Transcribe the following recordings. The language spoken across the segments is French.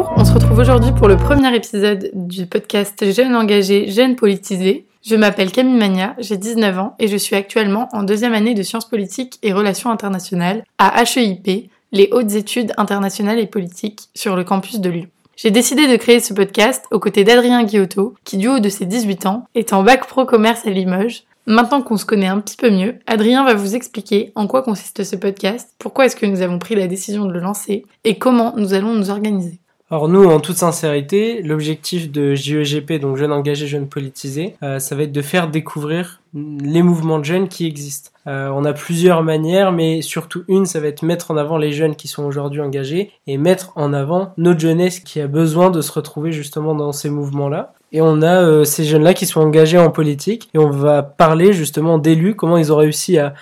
retrouve aujourd'hui pour le premier épisode du podcast Jeunes engagés, jeunes politisés. Je m'appelle Camille Magna, j'ai 19 ans et je suis actuellement en deuxième année de sciences politiques et relations internationales à HEIP, les hautes études internationales et politiques, sur le campus de Lyon. J'ai décidé de créer ce podcast aux côtés d'Adrien Guillotot, qui du haut de ses 18 ans est en bac pro commerce à Limoges. Maintenant qu'on se connaît un petit peu mieux, Adrien va vous expliquer en quoi consiste ce podcast, pourquoi est-ce que nous avons pris la décision de le lancer et comment nous allons nous organiser. Alors nous, en toute sincérité, l'objectif de JEGP, donc Jeunes Engagés, Jeunes Politisés, euh, ça va être de faire découvrir les mouvements de jeunes qui existent. Euh, on a plusieurs manières, mais surtout une, ça va être mettre en avant les jeunes qui sont aujourd'hui engagés et mettre en avant notre jeunesse qui a besoin de se retrouver justement dans ces mouvements-là. Et on a euh, ces jeunes-là qui sont engagés en politique et on va parler justement d'élus, comment ils ont réussi à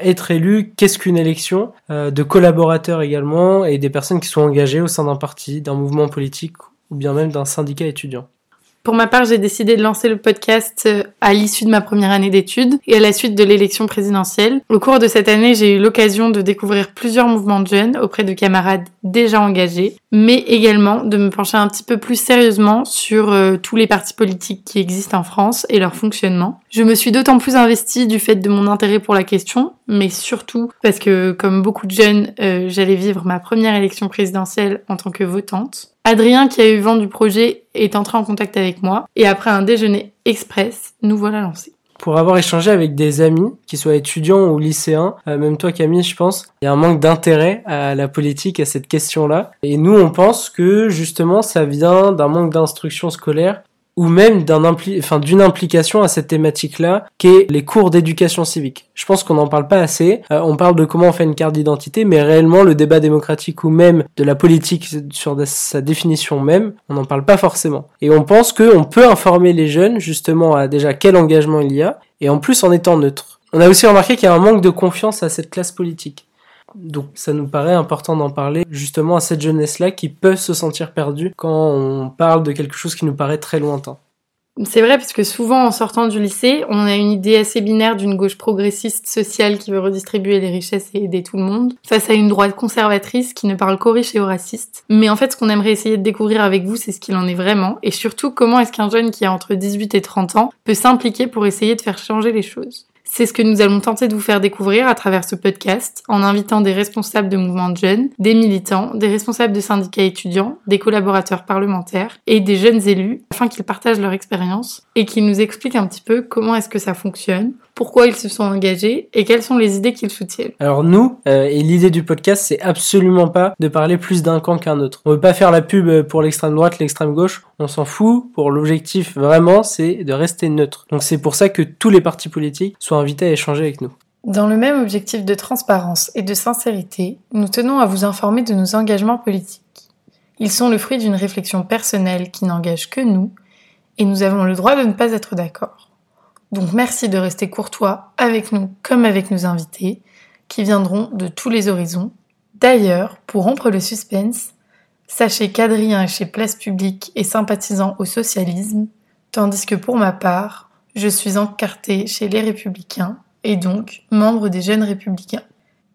être élus, qu'est-ce qu'une élection, euh, de collaborateurs également et des personnes qui sont engagées au sein d'un parti, d'un mouvement politique ou bien même d'un syndicat étudiant. Pour ma part, j'ai décidé de lancer le podcast euh, à l'issue de ma première année d'études et à la suite de l'élection présidentielle. Au cours de cette année, j'ai eu l'occasion de découvrir plusieurs mouvements de jeunes auprès de camarades déjà engagés, mais également de me pencher un petit peu plus sérieusement sur euh, tous les partis politiques qui existent en France et leur fonctionnement. Je me suis d'autant plus investie du fait de mon intérêt pour la question, mais surtout parce que, comme beaucoup de jeunes, euh, j'allais vivre ma première élection présidentielle en tant que votante. Adrien, qui a eu vent du projet, est entré en contact avec moi et après un déjeuner express, nous voilà lancés. Pour avoir échangé avec des amis, qu'ils soient étudiants ou lycéens, euh, même toi Camille, je pense, il y a un manque d'intérêt à la politique, à cette question-là. Et nous, on pense que justement, ça vient d'un manque d'instruction scolaire ou même d'une implication à cette thématique-là, qui est les cours d'éducation civique. Je pense qu'on n'en parle pas assez. Euh, on parle de comment on fait une carte d'identité, mais réellement le débat démocratique ou même de la politique sur sa définition même, on n'en parle pas forcément. Et on pense qu'on peut informer les jeunes justement à déjà quel engagement il y a, et en plus en étant neutre. On a aussi remarqué qu'il y a un manque de confiance à cette classe politique. Donc ça nous paraît important d'en parler justement à cette jeunesse-là qui peut se sentir perdue quand on parle de quelque chose qui nous paraît très lointain. C'est vrai parce que souvent en sortant du lycée, on a une idée assez binaire d'une gauche progressiste sociale qui veut redistribuer les richesses et aider tout le monde, face à une droite conservatrice qui ne parle qu'aux riches et aux racistes. Mais en fait, ce qu'on aimerait essayer de découvrir avec vous, c'est ce qu'il en est vraiment, et surtout comment est-ce qu'un jeune qui a entre 18 et 30 ans peut s'impliquer pour essayer de faire changer les choses. C'est ce que nous allons tenter de vous faire découvrir à travers ce podcast en invitant des responsables de mouvements de jeunes, des militants, des responsables de syndicats étudiants, des collaborateurs parlementaires et des jeunes élus afin qu'ils partagent leur expérience et qu'ils nous expliquent un petit peu comment est-ce que ça fonctionne, pourquoi ils se sont engagés et quelles sont les idées qu'ils soutiennent. Alors nous, euh, et l'idée du podcast, c'est absolument pas de parler plus d'un camp qu'un autre. On veut pas faire la pub pour l'extrême droite, l'extrême gauche, on s'en fout. Pour l'objectif vraiment, c'est de rester neutre. Donc c'est pour ça que tous les partis politiques sont invités à échanger avec nous. Dans le même objectif de transparence et de sincérité, nous tenons à vous informer de nos engagements politiques. Ils sont le fruit d'une réflexion personnelle qui n'engage que nous, et nous avons le droit de ne pas être d'accord. Donc merci de rester courtois avec nous comme avec nos invités, qui viendront de tous les horizons. D'ailleurs, pour rompre le suspense, sachez qu'Adrien est chez Place Publique et sympathisant au socialisme, tandis que pour ma part, je suis encarté chez les Républicains et donc membre des Jeunes Républicains.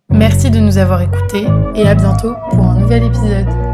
Merci de nous avoir écoutés et à bientôt pour un nouvel épisode.